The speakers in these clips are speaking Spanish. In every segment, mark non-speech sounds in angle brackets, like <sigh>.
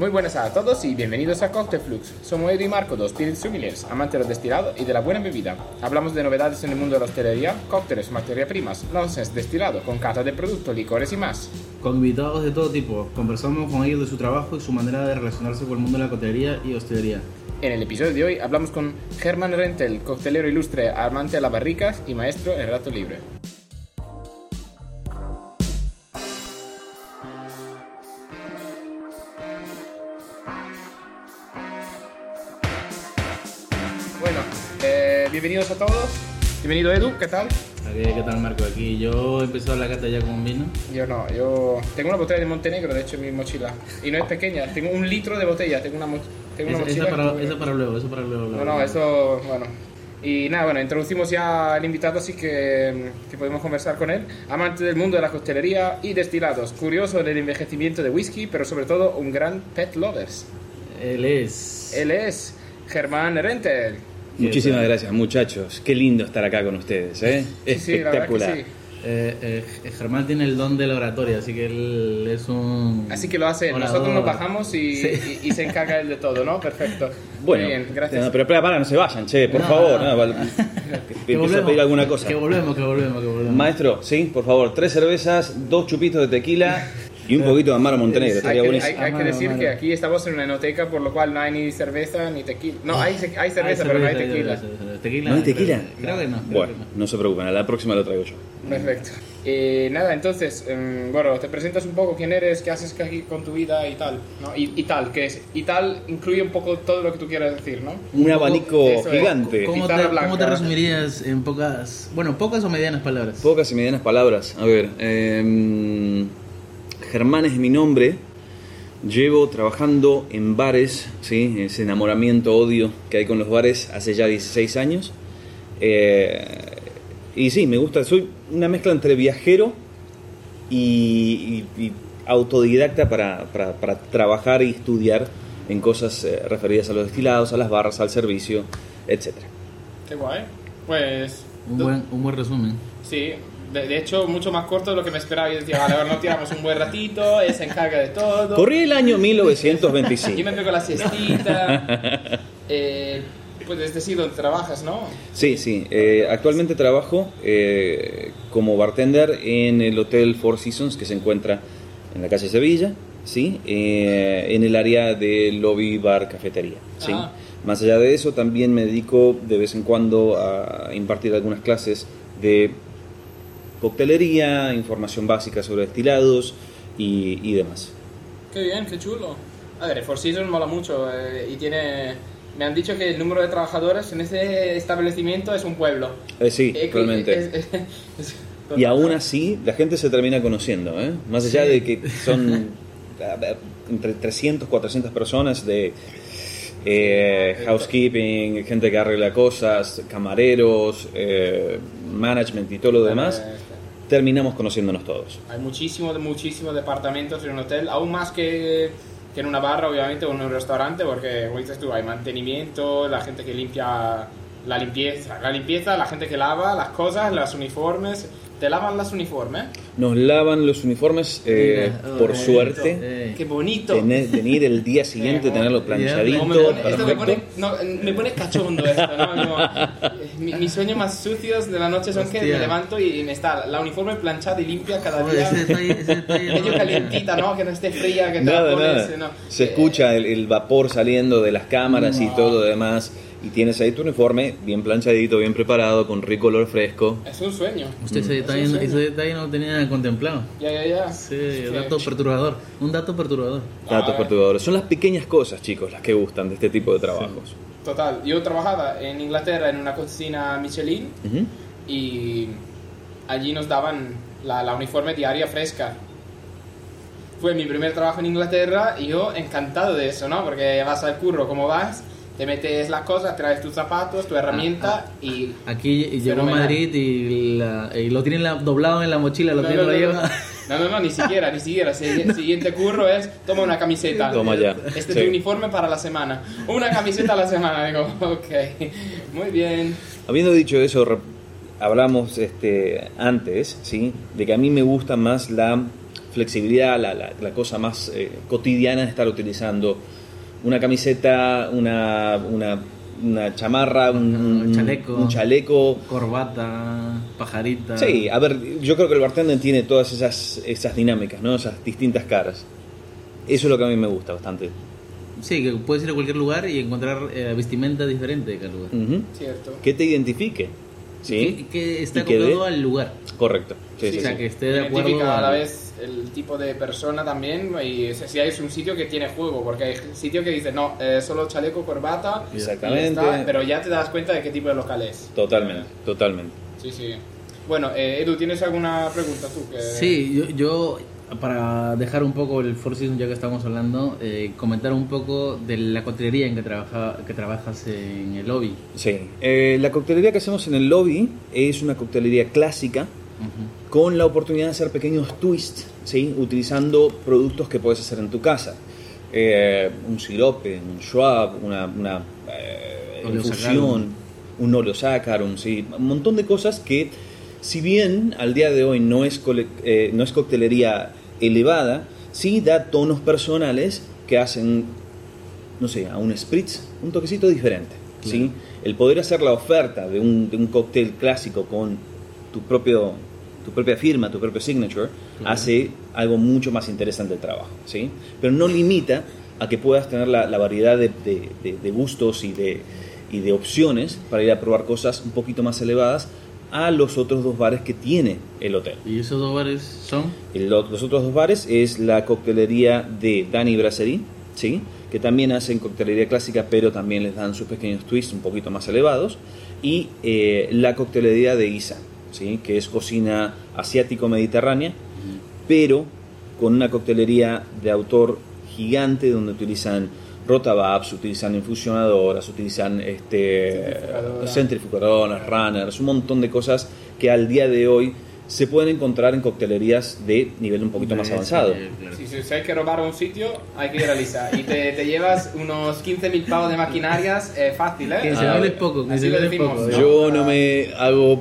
Muy buenas a todos y bienvenidos a Cocktail Flux. Somos Edu y Marco, dos Spirit Sommeliers, amantes de los destilados y de la buena bebida. Hablamos de novedades en el mundo de la hostelería, cócteles, materias primas, nonsense, destilado, con cata de productos, licores y más. Con invitados de todo tipo, conversamos con ellos de su trabajo y su manera de relacionarse con el mundo de la coctelería y hostelería. En el episodio de hoy hablamos con Germán Rentel, coctelero ilustre, amante de las barricas y maestro en rato libre. Bienvenidos a todos. Bienvenido Edu, ¿qué tal? Aquí, ¿Qué tal Marco? Aquí yo he empezado la cata ya con un vino. Yo no, yo tengo una botella de Montenegro, de hecho, en mi mochila. Y no es pequeña, tengo un litro de botella, tengo una, mo- tengo una mochila. esa para, que- esa para luego, eso para luego. No, no, eso, bueno. Y nada, bueno, introducimos ya al invitado, así que, que podemos conversar con él. Amante del mundo de la costelería y destilados, curioso del envejecimiento de whisky, pero sobre todo un gran pet lovers. Él es... Él es Germán Rentel. Muchísimas gracias, muchachos. Qué lindo estar acá con ustedes, ¿eh? Sí, que Espectacular. sí. Eh, eh, Germán tiene el don de la oratoria, así que él es un... Así que lo hace orador. Nosotros nos bajamos y, Sí. y- y se encarga él de todo, ¿no? Perfecto. <laughs> Bueno, Muy bien, gracias. no, pero para, para, no se vayan, che, por No, favor. no. no, val- <laughs> Que empiezo a pedir alguna cosa. Que volvemos, que volvemos, que volvemos. Maestro, sí, por favor, tres cervezas, dos chupitos de tequila <laughs> y un poquito de Amaro Montenegro. Hay Estaría que, buenísimo. hay- hay que decir amaro. que aquí estamos en una enoteca, por lo cual no hay ni cerveza ni tequila. No, hay, hay cerveza, pero no hay tequila. ¿No hay tequila? Creo que no. Bueno, que no. no se preocupen, a la próxima lo traigo yo. Perfecto. Eh, nada, entonces, em, bueno, te presentas un poco quién eres, qué haces aquí con tu vida y tal, ¿no? Y, y tal, que es, y tal incluye un poco todo lo que tú quieras decir, ¿no? Un abanico Eso gigante. ¿Cómo te, Guitarra ¿Cómo te blanca. resumirías en pocas, bueno, pocas o medianas palabras? Pocas y medianas palabras. A ver, em, Germán es mi nombre. Llevo trabajando en bares, ¿sí? ese enamoramiento, odio que hay con los bares hace ya 16 años. Eh, y sí, me gusta, soy una mezcla entre viajero y, y- y autodidacta para, para- para trabajar y estudiar en cosas eh, referidas a los destilados, a las barras, al servicio, etc. Qué guay. Pues, Un buen, un buen resumen. sí, de, de hecho, mucho más corto de lo que me esperaba. Yo decía, vale, ahora nos tiramos un buen ratito, él se encarga de todo. Corrí el año Yo 1925. me pego la siestita. <laughs> eh, pues es decir, donde trabajas, ¿no? Sí, sí. eh, actualmente trabajo eh, como bartender en el Hotel Four Seasons que se encuentra en la calle Sevilla, ¿sí? Eh, en el área de lobby, bar, cafetería. ¿sí? Ah. Más allá de eso, también me dedico de vez en cuando a impartir algunas clases de coctelería, información básica sobre destilados y, y demás. Qué bien, qué chulo. A ver, Four Seasons mola mucho eh, y tiene... Me han dicho que el número de trabajadores en ese establecimiento es un pueblo. Eh, sí, Eh, realmente. es- es- <laughs> Y aún así, la gente se termina conociendo, ¿eh? Más allá de que son <laughs> entre 300, 400 personas de eh, housekeeping, gente que arregla cosas, camareros, eh, management y todo lo demás, terminamos conociéndonos todos. Hay muchísimos, muchísimos departamentos en un hotel, aún más que, que en una barra, obviamente, o en un restaurante, porque, como dices tú, hay mantenimiento, la gente que limpia la limpieza, la limpieza, la gente que lava las cosas, los uniformes. ¿Te lavan los uniformes? Nos lavan los uniformes, eh, Mira, por oh, suerte. Eh, ¡Qué bonito! Tener, venir el día siguiente, tenerlo planchadito, me pone- esto me pone, no, me pone cachondo esto, ¿no? Como, eh, mi- mis sueños más sucios de la noche son que Hostia. me levanto y me está la uniforme planchada y limpia cada día. ese detalle, ese detalle <laughs> Medio no- calientita, ¿no? Que no esté fría, que te Nada, la pones, nada. ¿no? Se Eh, escucha el, el vapor saliendo de las cámaras y todo lo demás. Y tienes ahí tu uniforme bien planchadito, bien preparado, con rico olor fresco. Es un sueño. Usted ese detalle, Eso sí. ese detalle no lo tenía contemplado. Ya, ya, ya. Sí, Es que- dato perturbador. Un dato perturbador. Datos perturbadores. Son las pequeñas cosas, chicos, las que gustan de este tipo de trabajos. Total. Yo trabajaba en Inglaterra en una cocina Michelin Ujú. y allí nos daban la, la uniforme diaria fresca. Fue mi primer trabajo en Inglaterra y yo encantado de eso, ¿no? Porque vas al curro, como vas, te metes las cosas, traes tus zapatos, tu herramienta y... Aquí llegó a. Madrid y, la- y lo tienen la- doblado en la mochila, lo No, tiene, no, lo no, lleva. no, no, no, ni siquiera, ni siquiera. El <laughs> siguiente curro es, toma una camiseta. Toma ya. Este es Sí. tu uniforme para la semana. Una camiseta a la semana. Digo, <laughs> ok, muy bien. Habiendo dicho eso, hablamos este, antes, ¿sí? De que a mí me gusta más la flexibilidad, la, la- la cosa más eh, cotidiana de estar utilizando una camiseta, una, una, una chamarra, un, Un chaleco. un chaleco. Corbata, pajarita. Sí, a ver, yo creo que el bartender tiene todas esas, esas dinámicas, ¿no? esas distintas caras. Eso es lo que a mí me gusta bastante. Sí, que puedes ir a cualquier lugar y encontrar eh, vestimenta diferente de cada lugar. Cierto. Que te identifique. ¿Sí? Que, que está acoplado al lugar. Correcto. Sí, Sí, sí, o sea, sí. que esté de acuerdo. Identifica a la al- vez el tipo de persona también y si es un sitio que tiene juego, porque hay sitios que dicen, no, eh, solo chaleco, corbata, Exactamente. está, pero ya te das cuenta de qué tipo de local es. Totalmente, totalmente. Sí, sí. Bueno, eh, Edu, ¿tienes alguna pregunta tú? Que... Sí, yo, yo, para dejar un poco el Four Seasons ya que estamos hablando, eh, comentar un poco de la coctelería en que, trabaja, que trabajas en el lobby. Sí. Eh, la coctelería que hacemos en el lobby es una coctelería clásica con la oportunidad de hacer pequeños twists, ¿sí? utilizando productos que puedes hacer en tu casa. Eh, un sirope, un schwab, una, una eh, infusión, un oleosaccharum, ¿sí? un montón de cosas que, si bien al día de hoy no es, eh, no es coctelería elevada, sí da tonos personales que hacen no sé, a un spritz, un toquecito diferente. ¿sí? El poder hacer la oferta de un, de un cóctel clásico con tu, propio, tu propia firma, tu propio signature, hace algo mucho más interesante el trabajo. ¿sí? Pero no limita a que puedas tener la, la variedad de, de- de- de gustos y de, y de opciones para ir a probar cosas un poquito más elevadas a los otros dos bares que tiene el hotel. ¿Y esos dos bares son? El- los otros dos bares es la coctelería de Dani Brasserie, ¿sí? que también hacen coctelería clásica, pero también les dan sus pequeños twists un poquito más elevados. Y eh, la coctelería de Isa, ¿sí? que es cocina asiático-mediterránea, pero con una coctelería de autor gigante donde utilizan rotababs, utilizan infusionadoras, utilizan este, Centrifugadoras. centrifugadoras, runners, un montón de cosas que al día de hoy se pueden encontrar en coctelerías de nivel un poquito más avanzado. sí, claro. Si, hay que robar un sitio, hay que ir a Lisa. Y te, te llevas unos 15.000 pavos de maquinarias eh, fácil, ¿eh? Que se Ah, vale poco, que así se lo vale poco. ¿no? Yo no me hago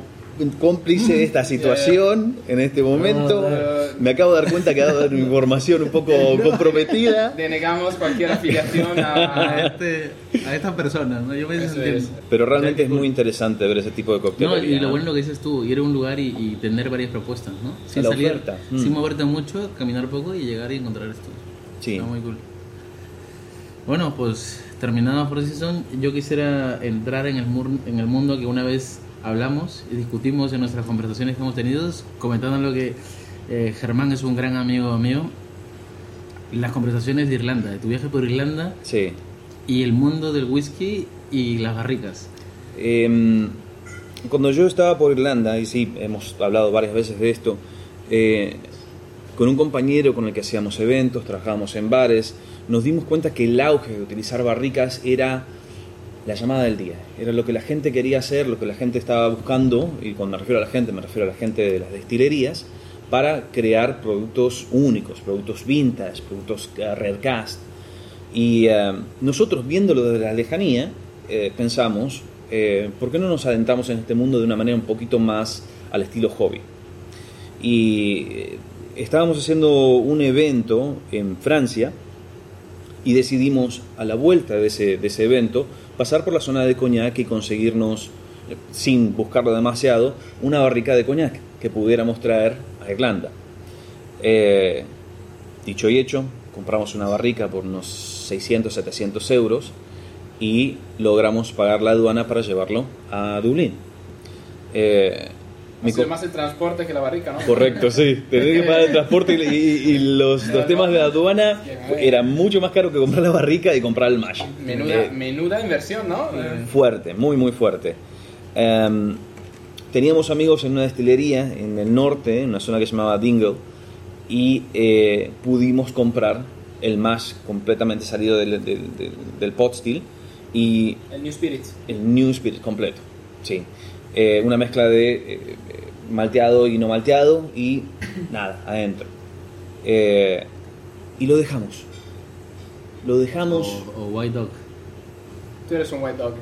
cómplice de esta situación en este momento. no. Me acabo de dar cuenta que ha dado información un poco <laughs> comprometida. Denegamos cualquier afiliación A, a... este, a esta persona, ¿no? Yo me es. Pero realmente es muy interesante ver ese tipo de No, coctelería. y lo bueno lo que dices tú, ir a un lugar y, y tener varias propuestas, ¿no? Sin La salir, oferta. sin Mm. moverte mucho, caminar poco y llegar y encontrar esto. Sí. Está muy cool. Bueno, pues terminado por Season, yo quisiera entrar en el, mur- en el mundo que una vez hablamos y discutimos en nuestras conversaciones que hemos tenido, comentando lo que eh, Germán es un gran amigo mío. Las conversaciones de Irlanda, de tu viaje por Irlanda Sí. y el mundo del whisky y las barricas. Em, cuando yo estaba por Irlanda, y sí, hemos hablado varias veces de esto, eh, con un compañero con el que hacíamos eventos, trabajábamos en bares, nos dimos cuenta que el auge de utilizar barricas era la llamada del día, era lo que la gente quería hacer, lo que la gente estaba buscando, y cuando me refiero a la gente, me refiero a la gente de las destilerías, para crear productos únicos, productos vintage, productos redcast. Y eh, nosotros, viéndolo desde la lejanía, eh, pensamos, eh, ¿por qué no nos adentramos en este mundo de una manera un poquito más al estilo hobby? Y estábamos haciendo un evento en Francia y decidimos, a la vuelta de ese, de ese evento, pasar por la zona de coñac y conseguirnos, eh, sin buscarlo demasiado, una barrica de coñac que pudiéramos traer a Irlanda. Eh, dicho y hecho, compramos una barrica por unos 600, 700 euros y logramos pagar la aduana para llevarlo a Dublín. Eh, mi Ha sido co- más el transporte que la barrica, ¿no? Correcto, sí. Tener que pagar el transporte y, y- y los, los temas de aduana era mucho más caro que comprar la barrica y comprar el mash. Menuda, Eh, menuda inversión, ¿no? Fuerte, muy, muy fuerte. Em, teníamos amigos en una destilería en el norte, en una zona que se llamaba Dingle, y eh, pudimos comprar el mash completamente salido del, del, del- del pot still y el New Spirits. el New Spirit completo. Sí. Eh, una mezcla de eh, malteado y no malteado y nada, adentro. Eh, y lo dejamos. Lo dejamos. O, o White Dog. Tú eres un white dog.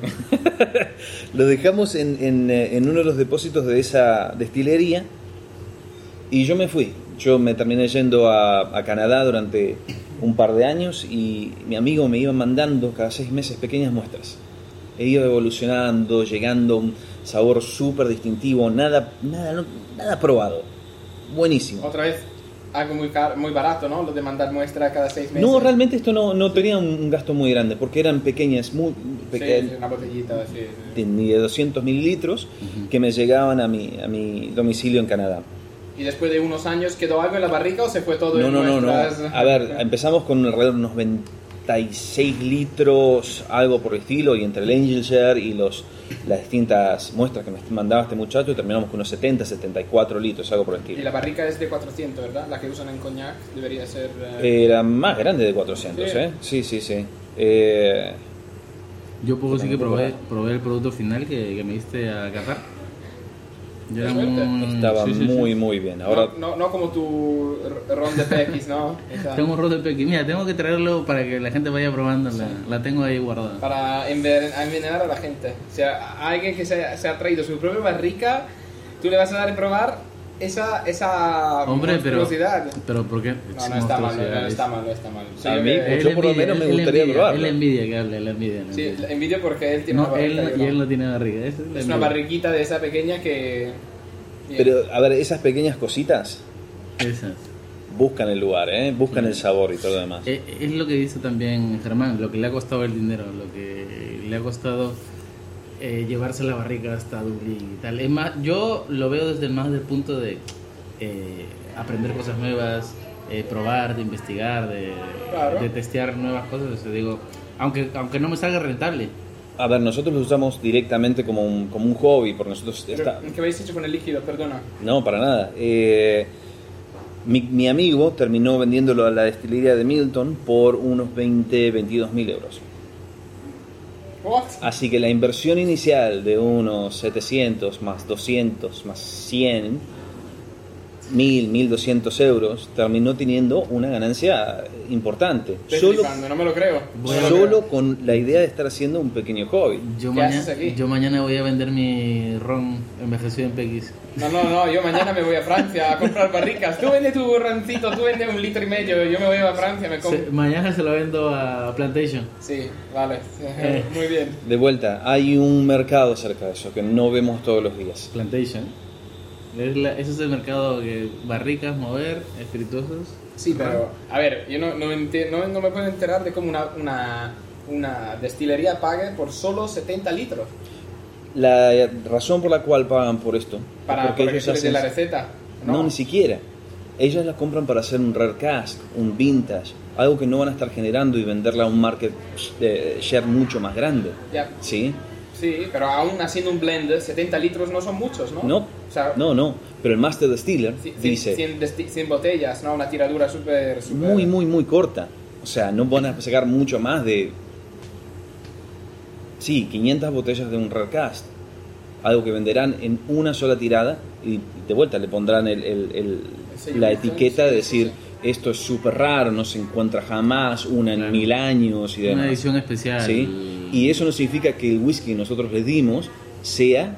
<laughs> Lo dejamos en, en, eh, en uno de los depósitos de esa destilería y yo me fui. yo me terminé yendo a, a Canadá durante un par de años y mi amigo me iba mandando cada seis meses pequeñas muestras. He ido evolucionando, llegando sabor súper distintivo, nada, nada, no- nada probado. Buenísimo. Otra vez, algo muy, car- muy barato, ¿no? Lo de mandar muestra cada seis meses. No, realmente esto no, no tenía un gasto muy grande porque eran pequeñas, muy pequeñas, sí, una botellita, sí. sí. de, ni de 200 mililitros que me llegaban a mi, a mi domicilio en Canadá. Y después de unos años, ¿quedó algo en la barrica o se fue todo No, en no, no, no. A ver, empezamos con alrededor de unos 26 litros, algo por el estilo, y entre el Angel Share y los, las distintas muestras que me mandaba este muchacho, terminamos con unos 70, 74 litros, algo por el Y estilo. la barrica es de 400, ¿verdad? La que usan en coñac debería ser... eh, Era más grande de 400, Sí. ¿eh? Sí, sí, sí. Eh, Yo puedo decir que probé, probé el producto final que, que me diste a Qatar. Yo era muy- estaba sí, sí, sí. muy, muy bien. Ahora, no, no, no como tu ron de PX, ¿no? Esa- Tengo un rol de pequi. Mira, tengo que traerlo para que la gente vaya probando. La, la tengo ahí guardada. Para enven- envenenar a la gente. O sea, a alguien que se, se ha traído su propia barrica, tú le vas a dar a probar esa, esa Hombre, pero. Pero ¿por qué? No, no está mal, no, no está mal, no está mal. Sí, A yo mí, pues, yo por lo menos me él gustaría envidia, probarlo. Él envidia que hable, él envidia. él Sí, envidia. envidio porque él tiene No, una él, no- yo y él no. tiene barriga. es Es una envidia. barriquita de esa pequeña que... Pero a ver, esas pequeñas cositas Esas. buscan el lugar, ¿eh? Buscan el sabor y todo lo demás. Eh, Es lo que dice también Germán, lo que le ha costado el dinero, lo que le ha costado eh, llevarse la barriga hasta Dublín y tal. Es más, yo lo veo desde más del punto de eh, aprender cosas nuevas, eh, probar, de investigar, de, Claro. de testear nuevas cosas. O sea, digo, aunque, aunque no me salga rentable, A ver, nosotros lo usamos directamente como un, como un hobby, porque nosotros Pero, está... ¿Qué habéis hecho con el líquido? Perdona. No, para nada. Eh, mi, mi amigo terminó vendiéndolo a la destilería de Milton por unos 20, 22 mil euros. Así que la inversión inicial de unos 700 más 200 más 100, 1000, 1200 euros, terminó teniendo una ganancia importante. Solo, no me lo creo. Voy a- No me lo solo con la idea de estar haciendo un pequeño hobby. yo, ¿Qué mañana, yo mañana voy a vender mi ron envejecido en PX. No, no, no, yo mañana me voy a Francia a comprar barricas. Tú vende tu rancito, tú vende un litro y medio, yo me voy a Francia, me compro... Se- mañana se lo vendo a Plantation. Sí, vale, Eh. muy bien. De vuelta, hay un mercado cerca de eso que no vemos todos los días. Plantation. Es la- ese es el mercado que barricas, mover, espirituosos. Sí, pero, a ver, yo no, no, no, no me puedo enterar de cómo una, una, una destilería pague por solo 70 litros La razón por la cual pagan por esto es para, porque para que ellos dé hacen... la receta. No, ni siquiera. Ellos la compran para hacer un rare cask, un vintage, algo que no van a estar generando y venderla a un market share mucho más grande. Ya, ¿Sí? Sí, pero aún haciendo un blend, 70 litros no son muchos, ¿no? No, O sea, no, no. Pero el Master Distiller dice 100, desti- 100 botellas, ¿no? Una tiradura súper... muy, muy, muy corta. O sea, no van a sacar mucho más de. Sí, 500 botellas de un rare cast. Algo que venderán en una sola tirada y de vuelta le pondrán el- el- el- sello la etiqueta de decir esto es súper raro, no se encuentra jamás, una en Claro. mil años y demás. Una edición especial. ¿sí? Y eso no significa que el whisky que nosotros les dimos sea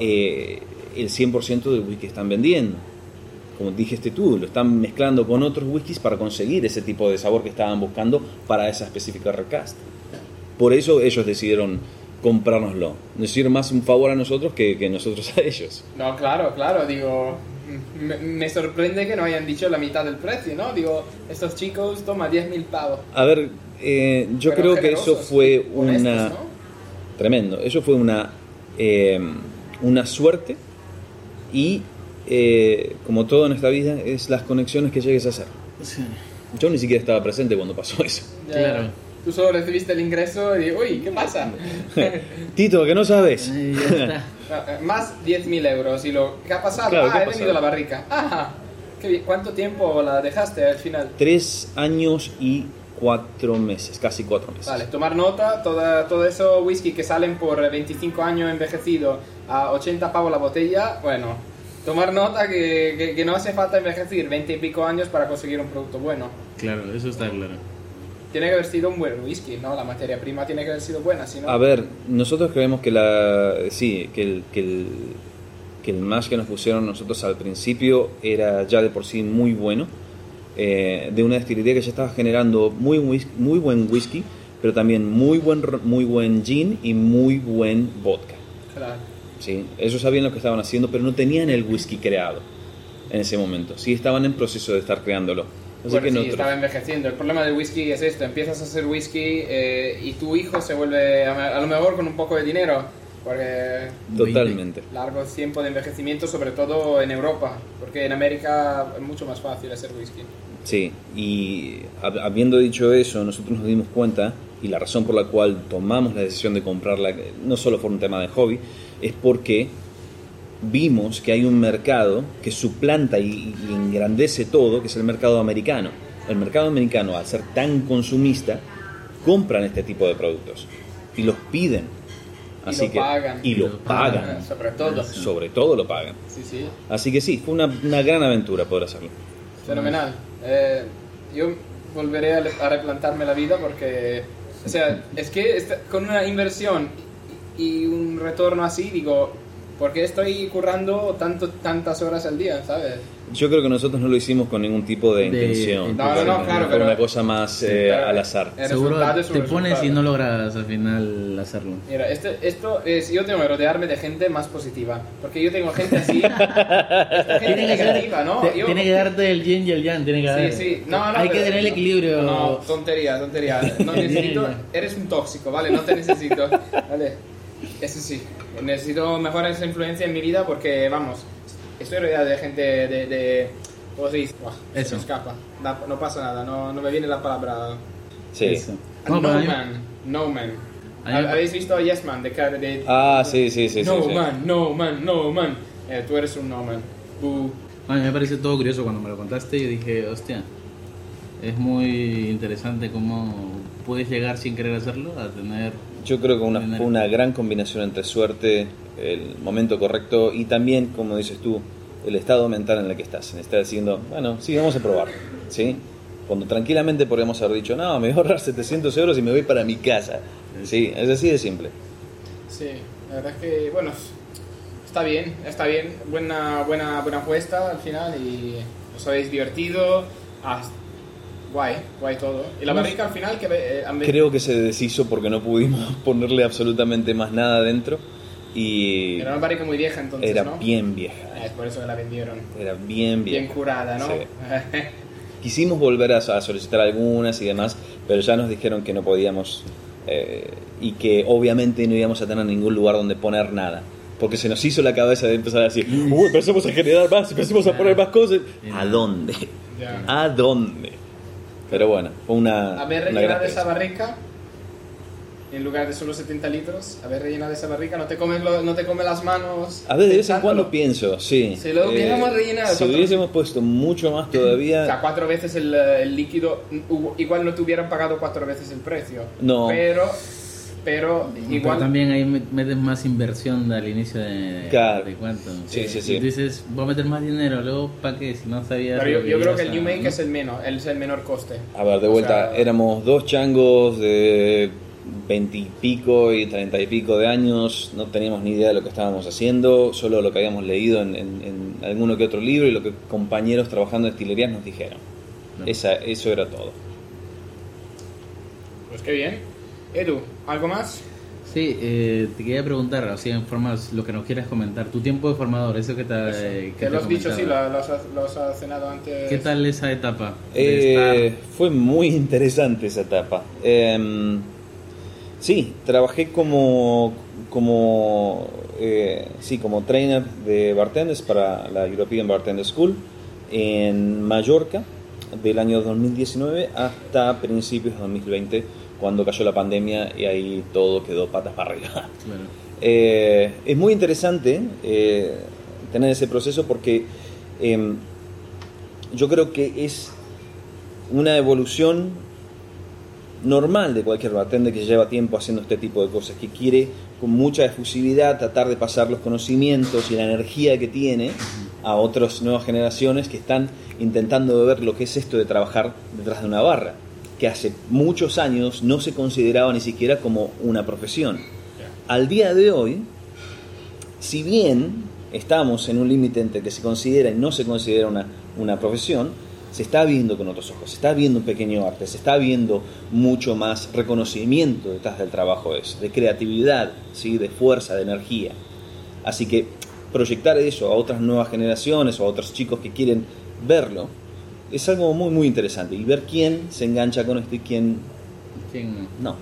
eh, el 100% del whisky que están vendiendo. Como dijiste tú, lo están mezclando con otros whiskies para conseguir ese tipo de sabor que estaban buscando para esa específica recast. Por eso ellos decidieron comprárnoslo. Nos hicieron más un favor a nosotros que, que nosotros a ellos. No, claro, claro, digo, me, me sorprende que no hayan dicho la mitad del precio, ¿no? Digo, estos chicos toma 10.000 pavos. A ver, eh, yo Pero creo que eso fue honestos, una... ¿no? Tremendo. Eso fue una, eh, una suerte y, eh, como todo en esta vida, es las conexiones que llegues a hacer. Sí. Yo ni siquiera estaba presente cuando pasó eso. Ya, Claro. Tú solo recibiste el ingreso y, uy, ¿qué pasa? <laughs> Tito, que no sabes. <laughs> Ah, eh, Más 10.000 euros y lo... ¿Qué ha pasado? Claro, ah, ¿qué ha he vendido pasado? la barrica. Ah, qué bien. ¿Cuánto tiempo la dejaste al final? Tres años y cuatro meses, casi cuatro meses. Vale, tomar nota, toda, todo eso whisky que salen por 25 años envejecido a 80 pavos la botella, bueno, tomar nota que, que, que no hace falta envejecer 20 y pico años para conseguir un producto bueno. Claro, eso está claro. Tiene que haber sido un buen whisky, ¿no? La materia prima tiene que haber sido buena, si no... A ver, nosotros creemos que la. Sí, que el, que el, que el mash que nos pusieron nosotros al principio era ya de por sí muy bueno, eh, de una destilería que ya estaba generando muy, muy buen whisky, pero también muy buen, muy buen gin y muy buen vodka. Claro. ¿sí? Ellos sabían lo que estaban haciendo, pero no tenían el whisky creado en ese momento. Sí estaban en proceso de estar creándolo. Así Bueno, que sí, estaba envejeciendo. El problema del whisky es esto: empiezas a hacer whisky eh, y tu hijo se vuelve, a a lo mejor con un poco de dinero, porque Totalmente. largo tiempo de envejecimiento, sobre todo en Europa, porque en América es mucho más fácil hacer whisky. Sí, y hab- habiendo dicho eso, nosotros nos dimos cuenta, y la razón por la cual tomamos la decisión de comprarla, no solo por un tema de hobby, es porque vimos que hay un mercado que suplanta y, y engrandece todo, que es el mercado americano. El mercado americano, al ser tan consumista, compran este tipo de productos y los piden. Y Así lo que, pagan. Y lo Y pagan. Sobre todo. Sobre todo lo pagan. Sí, sí. Así que sí, fue una, una gran aventura poder hacerlo. Fenomenal. Eh, yo volveré a replantarme la vida porque, o sea, es que esta- con una inversión y un retorno así, digo, ¿por qué estoy currando tanto, tantas horas al día, sabes? Yo creo que nosotros no lo hicimos con ningún tipo de, De- intención. No, no, no, claro, Fue pero- una cosa más eh, Pero al azar. Seguro resultado te pones y no logras al final hacerlo. Mira, este- esto es, yo tengo que rodearme de gente más positiva, porque yo tengo gente así, <laughs> gente Tiene que, ser- negativa, ¿no? te- Yo- tiene que darte el yin y el yang, tiene que Sí, haber. sí. No, no, Hay que tener el equilibrio. No, no, tontería, tontería. No <laughs> necesito. Eres un tóxico, ¿vale? No te necesito. <laughs> Vale. Eso sí. Necesito mejorar esa influencia en mi vida porque, vamos, estoy rodeado de gente de. de ¿Cómo se dice? Buah, se Eso. me escapa. Da- no pasa nada, no, no me viene la palabra. Sí. Eso. no, No, yo- man. No man. ¿Habéis visto Yes Man? De, cara de, Ah, sí, sí, sí. sí, no sí. man, no man, no man. Eh, tú eres un no man. Uh, A mí me parece todo curioso cuando me lo contaste y dije, hostia, es muy interesante cómo puedes llegar sin querer hacerlo a tener... Yo creo que una, fue una gran combinación entre suerte, el momento correcto y también, como dices tú, el estado mental en el que estás. En estar diciendo, bueno, sí, vamos a probar. ¿sí? Cuando tranquilamente podríamos haber dicho, no, me voy a ahorrar 700 euros y me voy para mi casa. Sí, es así de simple. Sí, la verdad es que, bueno, está bien, está bien. Buena, buena, buena apuesta al final y os habéis divertido. Ah, guay, guay todo. Y la barrica al final que eh, han Creo que se deshizo porque no pudimos <laughs> ponerle absolutamente más nada dentro y Era una barrica muy vieja entonces, era ¿no? bien vieja. Ah, es por eso que la vendieron. Era bien Bien vieja. curada, ¿no? Sí. <laughs> Quisimos volver a, a solicitar algunas y demás, pero ya nos dijeron que no podíamos eh, y que obviamente no íbamos a tener ningún lugar donde poner nada. Porque se nos hizo la cabeza de empezar a decir, uy, empecemos a generar más, empecemos a poner más cosas. ¿A dónde? ¿A dónde? Pero bueno, fue una, Haber una gran rellenado esa barrica en lugar de solo 70 litros, haber rellenado esa barrica, no te comes, lo- no te come las manos. A ver, de vez en cuando pienso, sí. Si lo hubiéramos rellenado Si hubiésemos puesto mucho más O sea, todavía, cuatro veces el, eh, el líquido, igual no te hubieran pagado cuatro veces el precio. No. Pero, pero Pero igual. también ahí met- metes más inversión al inicio de, Claro. de cuánto. Sí, sí, Y sí. dices, voy a meter más dinero, luego para qué, si no sabías... Pero yo, yo creo que el New a- Make ¿no? es el menor, es el menor coste. A ver, de O vuelta, sea- éramos dos changos de veintipico y treinta y pico de años, no teníamos ni idea de lo que estábamos haciendo, solo lo que habíamos leído en, en- en alguno que otro libro y lo que compañeros trabajando en destilerías nos dijeron. Claro. Esa, eso era todo. Pues qué bien. Edu, ¿algo más? Sí, eh, te quería preguntar, así en formas, lo que nos quieras comentar, tu tiempo de formador, eso que te, eh, que te lo has dicho, sí, lo, lo has, lo has cenado antes. ¿Qué tal esa etapa? Eh, estar- fue muy interesante esa etapa. Em, sí, trabajé como, como, eh, sí, como trainer de bartenders para la European Bartender School en Mallorca del año 2019 hasta principios de 2020 cuando cayó la pandemia y ahí todo quedó patas para arriba. Eh, es muy interesante eh, tener ese proceso porque em, yo creo que es una evolución normal de cualquier bartender que lleva tiempo haciendo este tipo de cosas, que quiere con mucha efusividad tratar de pasar los conocimientos y la energía que tiene a otras nuevas generaciones que están intentando ver lo que es esto de trabajar detrás de una barra, que hace muchos años no se consideraba ni siquiera como una profesión. Al día de hoy, si bien estamos en un límite entre que se considera y no se considera una, una profesión, se está viendo con otros ojos, se está viendo un pequeño arte, se está viendo mucho más reconocimiento detrás del trabajo ese, de creatividad, ¿sí? de fuerza, de energía. Así que proyectar eso a otras nuevas generaciones o a otros chicos que quieren verlo es algo muy muy interesante y ver quién se engancha con esto y quién ¿Quién no? no.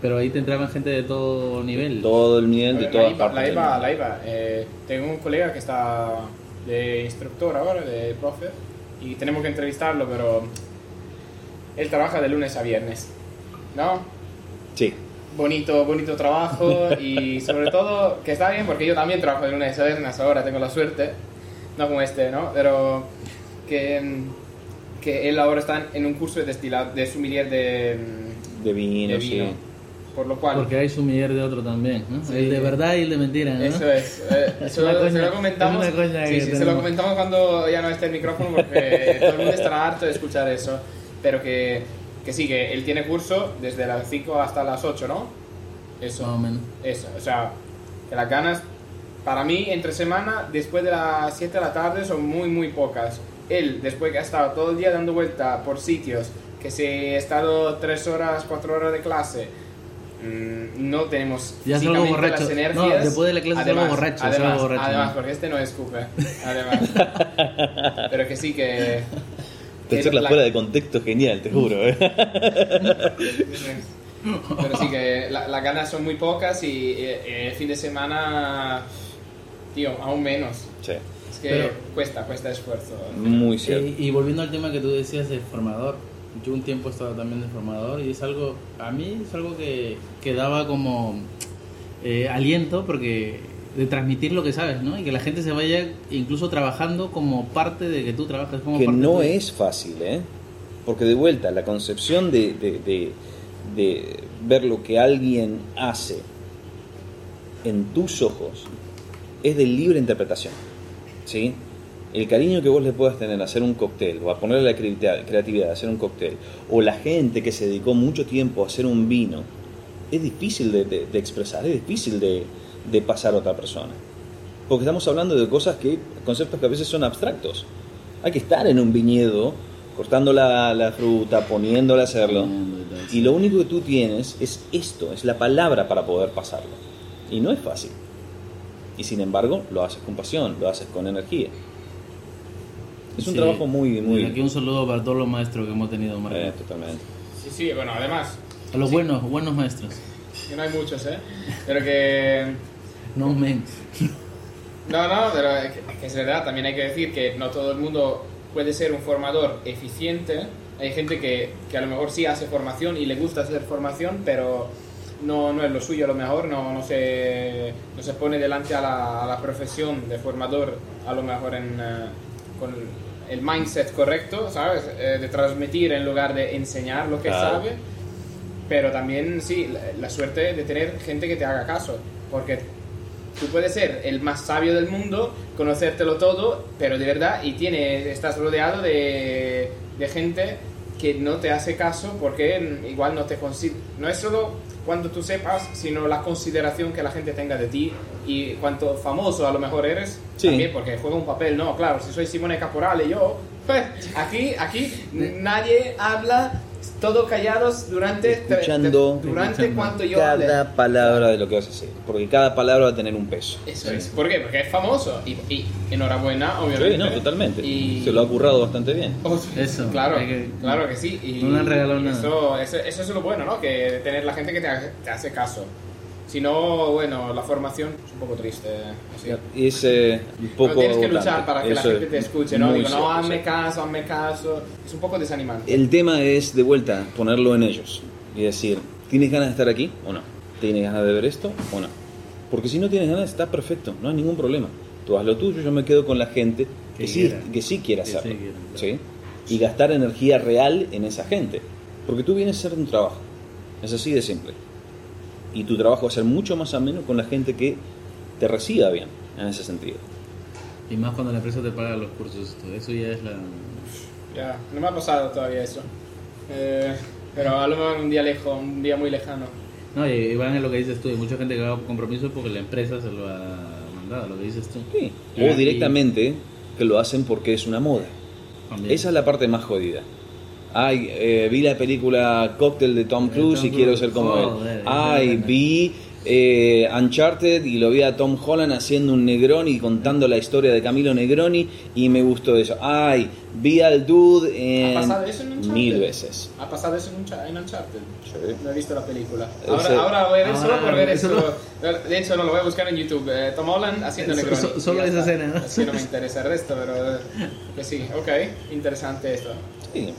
Pero ahí te entraban gente de todo nivel. Todo el nivel de todas IVA, partes. la IVA, la IVA. Eh, tengo un colega que está de instructor ahora, de profe, y tenemos que entrevistarlo, pero él trabaja de lunes a viernes, ¿no? Sí, Bonito, bonito trabajo <laughs> y sobre todo que está bien porque yo también trabajo de lunes a viernes ahora, tengo la suerte, no como este, ¿no? Pero que, que él ahora está en un curso de destilado, de sommelier de, de vino, de vino. sí. Por lo cual... Porque hay sumiller de otro también, ¿no? Sí. El de verdad y el de mentira, ¿no? Eso es. eh, <laughs> eso se lo comentamos. es una coña sí, sí, se lo comentamos cuando ya no esté el micrófono porque <laughs> todo el mundo estará harto de escuchar eso. Pero que, que sí, que él tiene curso desde las 5 hasta las 8, ¿no? Eso. Más o menos. Eso. O sea, que las ganas, para mí, entre semana, después de las 7 de la tarde, son muy, muy pocas. Él, después que ha estado todo el día dando vuelta por sitios, que se ha estado 3 horas, 4 horas de clase, mm, no tenemos Ya físicamente borracho. las No, energías. después de la clase salgo borracho, Además, borracho, además, ¿no? porque este no escupe. <laughs> Además. Pero que sí que... Te que saca la- fuera de contexto genial, te juro. ¿eh? <laughs> Pero sí que la- las ganas son muy pocas y eh, el fin de semana, tío, aún menos. Sí, que Pero- cuesta, cuesta esfuerzo. muy cierto. Y, y volviendo al tema que tú decías de formador, yo un tiempo he estado también de formador y es algo, a mí es algo que, que daba como eh, aliento porque de transmitir lo que sabes, ¿no? Y que la gente se vaya incluso trabajando como parte de que tú trabajas como que parte no tuya. es fácil, ¿eh? Porque de vuelta, la concepción de, de- de- de ver lo que alguien hace en tus ojos es de libre interpretación, ¿sí? El cariño que vos le puedas tener a hacer un cóctel o a ponerle la creatividad, a hacer un cóctel o la gente que se dedicó mucho tiempo a hacer un vino es difícil de, de- de expresar, es difícil de, de pasar a otra persona. Porque estamos hablando de cosas que, conceptos que a veces son abstractos. Hay que estar en un viñedo, cortando la, la fruta, poniéndola a hacerlo. Y lo único que tú tienes es esto, es la palabra para poder pasarlo. Y no es fácil. Y sin embargo, lo haces con pasión, lo haces con energía. Es un Sí. trabajo muy, muy... Y Aquí un saludo para todos los maestros que hemos tenido, Marco. Eh, totalmente. Sí, sí, bueno, además, a los buenos, buenos maestros. que no hay muchos, ¿eh? Pero que... <laughs> No, men. No, no, pero que, que es verdad, también hay que decir que no todo el mundo puede ser un formador eficiente. Hay gente que, que a lo mejor sí hace formación y le gusta hacer formación, pero no, no es lo suyo a lo mejor, no, no, se, no se pone delante a la, a la profesión de formador a lo mejor en, eh, con el mindset correcto, ¿sabes? Eh, de transmitir en lugar de enseñar lo que Claro. sabe. Pero también, sí, la, la suerte de tener gente que te haga caso, porque tú puedes ser el más sabio del mundo, conocértelo todo, pero de verdad, y tienes, estás rodeado de, de gente que no te hace caso porque igual no te No es solo cuando tú sepas, sino la consideración que la gente tenga de ti y cuánto famoso a lo mejor eres, Sí. también porque juega un papel, no, claro, si soy Simone Caporale, yo, pues, <laughs> aquí, aquí nadie habla, todos callados durante, Escuchando, durante escuchando cuanto yo hable. Cada palabra de lo que vas a hacer. Porque cada palabra va a tener un peso. Eso es. ¿Por qué? Porque es famoso. Y, y enhorabuena, obviamente. Sí, no, totalmente. Y... Se lo ha currado bastante bien. Oh, Eso, Claro, que- claro que sí. Y, No le han regalado nada. Eso, eso, eso es lo bueno, ¿no? Que tener la gente que te hace caso. Si no, bueno, la formación es un poco triste. así. Es eh, un poco. Pero tienes que agotante. luchar para que la Eso gente es te escuche, ¿no? Digo, no, hazme sí. caso, hazme caso. Es un poco desanimante. El tema es, de vuelta, ponerlo en ellos y decir, ¿tienes ganas de estar aquí o no? ¿Tienes ganas de ver esto o no? Porque si no tienes ganas, está perfecto, no hay ningún problema. Tú haz lo tuyo, yo me quedo con la gente que, Que sí, que sí quiere Que sí hacerlo. quiera, claro. ¿sí? Y gastar energía real en esa gente. Porque tú vienes a hacer un trabajo. Es así de simple. Y tu trabajo va a ser mucho más ameno con la gente que te reciba bien, en ese sentido. Y más cuando la empresa te paga los cursos, todo eso ya es la... Ya, no me ha pasado todavía eso. Eh, pero a lo mejor un día lejos, un día muy lejano. No, y van en lo que dices tú, hay mucha gente que va por compromiso porque la empresa se lo ha entrada, lo que dices tú. Sí. Y- O directamente que lo hacen porque es una moda. También. Esa es la parte más jodida. Ay, eh, vi la película Cocktail de Tom De Cruise Tom y quiero ser como Joder, él. Ay, vi eh, Uncharted y lo vi a Tom Holland haciendo un Negroni contando la historia de Camilo Negroni y me gustó eso. Ay, vi al dude en ¿Ha pasado eso en Uncharted? mil veces. ¿Ha pasado eso en, Uncha- en Uncharted? Sí. No he visto la película. Ese- Ahora, ahora voy a ver solo Ahora, por ver eso eso. De hecho, no lo voy a buscar en YouTube. Eh, Tom Holland haciendo So- Negroni. so- solo Y ya esa escena, ¿no? Es que no me interesa el resto, pero. eh, Que sí, ok. Interesante esto. Sí.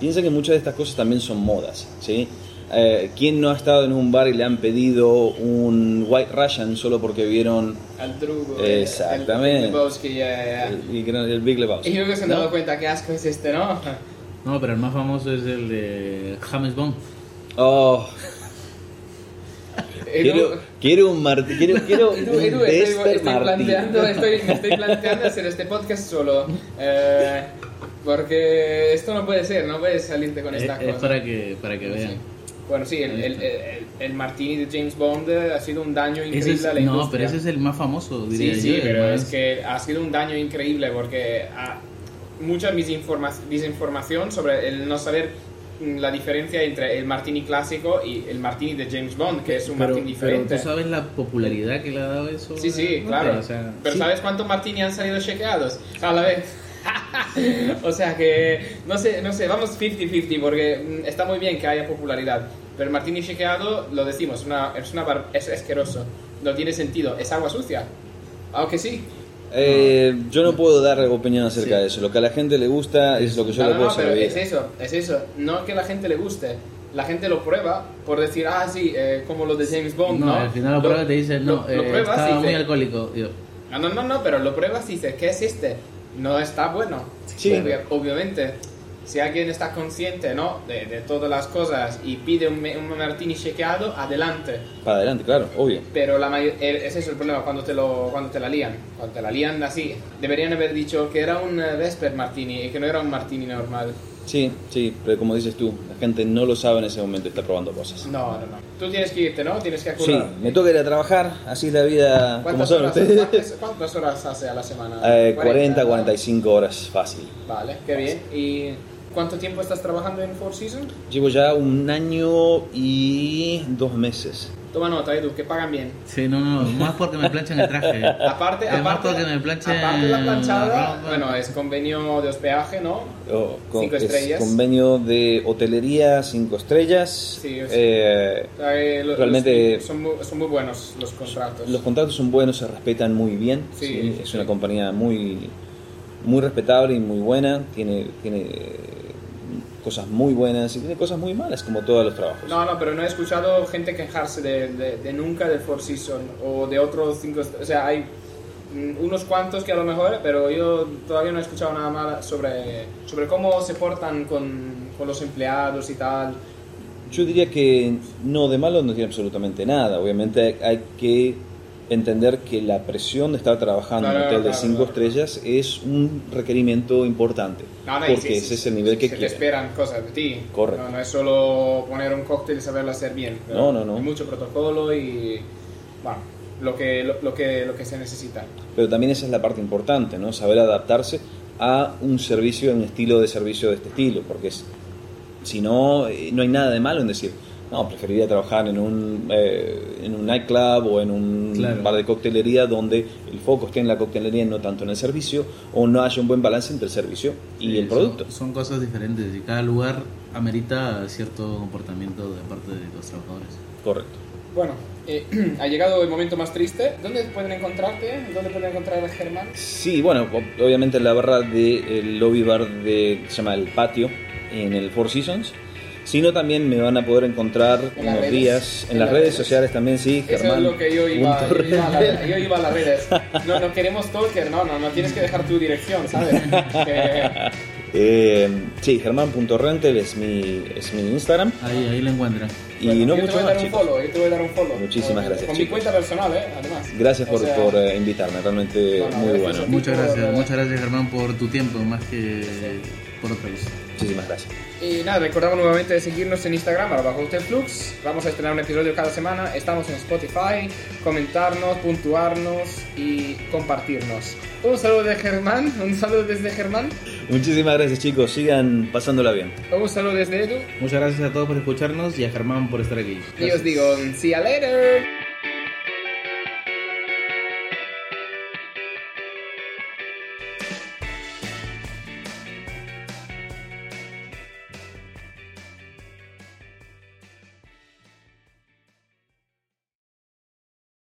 Piensa que muchas de estas cosas también son modas, ¿sí? Eh, ¿Quién no ha estado en un bar y le han pedido un White Russian solo porque vieron Al eh, Exactamente. El, Lebowski, ya, el, Big Lebowski? Y luego se han ¿no? dado cuenta que asco es este, ¿no? No, pero el más famoso es el de James Bond. Oh, <laughs> Edu- quiero, quiero un Martín, quiero, <laughs> quiero un estoy, estoy Martín. planteando, estoy, me estoy <laughs> planteando hacer este podcast solo. eh, porque esto no puede ser, no puedes salirte con Es, esta es cosa. para que, para que Sí. vean. Bueno, sí, el, el, el, el Martini de James Bond eh, ha sido un daño increíble es- a la no, industria. pero ese es el más famoso, diría Sí, yo. sí, pero más- es que ha sido un daño increíble porque ha, mucha misinforma- desinformación sobre el no saber mm, la diferencia entre el martini clásico y el martini de James Bond, que es un pero, martini pero diferente. tú sabes la popularidad que le ha dado eso. Sí, sí, ¿no? claro. O sea, Pero sí. ¿sabes cuántos martini han salido chequeados a la vez? <laughs> o sea que, no sé, no sé, vamos 50-50 porque mm, está muy bien que haya popularidad. Pero martini chequeado, lo decimos, una, es, una bar- es asqueroso. No tiene sentido, es agua sucia. Aunque sí. Eh, yo no puedo dar opinión acerca Sí. de eso. Lo que a la gente le gusta es lo que yo No, le no, puedo no, pero servir. es eso, es eso. No que a la gente le guste. La gente lo prueba por decir, ah, sí, eh, como lo de James Bond, No, ¿no? al final lo pruebas y te dicen, no, lo- lo eh, y estaba muy alcohólico. Yo, No, no, no, no, pero lo pruebas y dices, ¿qué es este? No está bueno. Sí. Obvia- obviamente, si alguien está consciente, ¿no? De, de todas las cosas y pide un, un martini chequeado, adelante. Para adelante, claro, obvio. Pero la ese es el problema cuando te, lo, cuando te la lían. Cuando te la lían así. Deberían haber dicho que era un eh, Vesper Martini y que no era un Martini normal. Sí, sí, pero como dices tú, la gente no lo sabe en ese momento, está probando cosas. No, no, no. Tú tienes que irte, ¿no? Tienes que Sí, acudir. me toca ir a trabajar, así es la vida, como ¿Cuántas son horas, ustedes. cuántas, cuántas horas hace a la semana? Eh, 40, ¿no? 45 horas fácil. Vale, qué bien. ¿Y cuánto tiempo estás trabajando en Four Seasons? Llevo ya un año y dos meses. Toma nota, Edu, que pagan bien. sí, no, no, más porque me planchan el traje. <laughs> Aparte, Es más aparte, porque me planchen aparte de la planchada, la bueno, es convenio de hospedaje, ¿no? Oh, con- Cinco es estrellas. convenio de hotelería, 5 estrellas. Sí, es- Eh, Eh, lo- Realmente- los- son, muy, son muy buenos los contratos. los contratos son buenos, se respetan muy bien. Sí, ¿sí? sí, es sí. una compañía muy, muy respetable y muy buena. Tiene, tiene cosas muy buenas y tiene cosas muy malas, como todos los trabajos. No, no, pero no he escuchado gente quejarse de, de- de nunca de Four Seasons o de otros cinco. O sea, hay mm, unos cuantos que a lo mejor, pero yo todavía no he escuchado nada más sobre, sobre cómo se portan con, con los empleados y tal. Yo diría que no, de malo no tiene absolutamente nada. Obviamente hay que entender que la presión de estar trabajando en un hotel de claro, 5 claro. estrellas es un requerimiento importante. No, no, porque sí, ese es el nivel que se te quieren. esperan cosas de ti. Correcto. No, no es solo poner un cóctel y saberlo hacer bien. No, no, no. Hay mucho protocolo y. Bueno, lo que, lo, lo que, lo que se necesita. Pero también esa es la parte importante, ¿no? Saber adaptarse a un servicio, a un estilo de servicio de este estilo, porque es- si no, eh, no hay nada de malo en decir, no, preferiría trabajar en un, eh, en un nightclub o en un Claro. bar de coctelería donde el foco esté en la coctelería y no tanto en el servicio, o no haya un buen balance entre el servicio y Sí, el producto. Son, son cosas diferentes y cada lugar amerita cierto comportamiento de parte de los trabajadores. Correcto. Bueno, eh, <clears throat> ha llegado el momento más triste. ¿Dónde pueden encontrarte? ¿Dónde pueden encontrar a Germán? Sí, bueno, ob- obviamente la barra del lobby bar de, se llama El Patio, en el Four Seasons. Sino también me van a poder encontrar En las unos redes. días en, En las las redes redes. sociales también, sí, Eso Germán. es lo que yo iba, punto yo iba, a, la- yo iba a las redes. <laughs> No, no queremos talker, no, no, no tienes que dejar tu dirección, ¿sabes? <laughs> Eh, sí, germán.rentel es mi, es mi Instagram. Ahí, ahí lo encuentran. Y Bueno, no yo mucho te voy a más, dar un follow, yo te voy a dar un follow. Muchísimas Con- gracias, Con mi cuenta personal, ¿eh? Además. Gracias O por, sea, por eh, invitarme, realmente Bueno, muy bueno. Muchas gracias, muchas gracias Germán por tu tiempo, más que por vez. Muchísimas gracias. Y nada, recordamos nuevamente de seguirnos en Instagram, arroba Flux. Vamos a estrenar un episodio cada semana. Estamos en Spotify. Comentarnos, puntuarnos y compartirnos. Un saludo de Germán, un saludo desde Germán. Muchísimas gracias chicos, sigan pasándola bien. Un saludo desde Edu. Muchas gracias a todos por escucharnos y a Germán por estar aquí. Y os digo, see you later.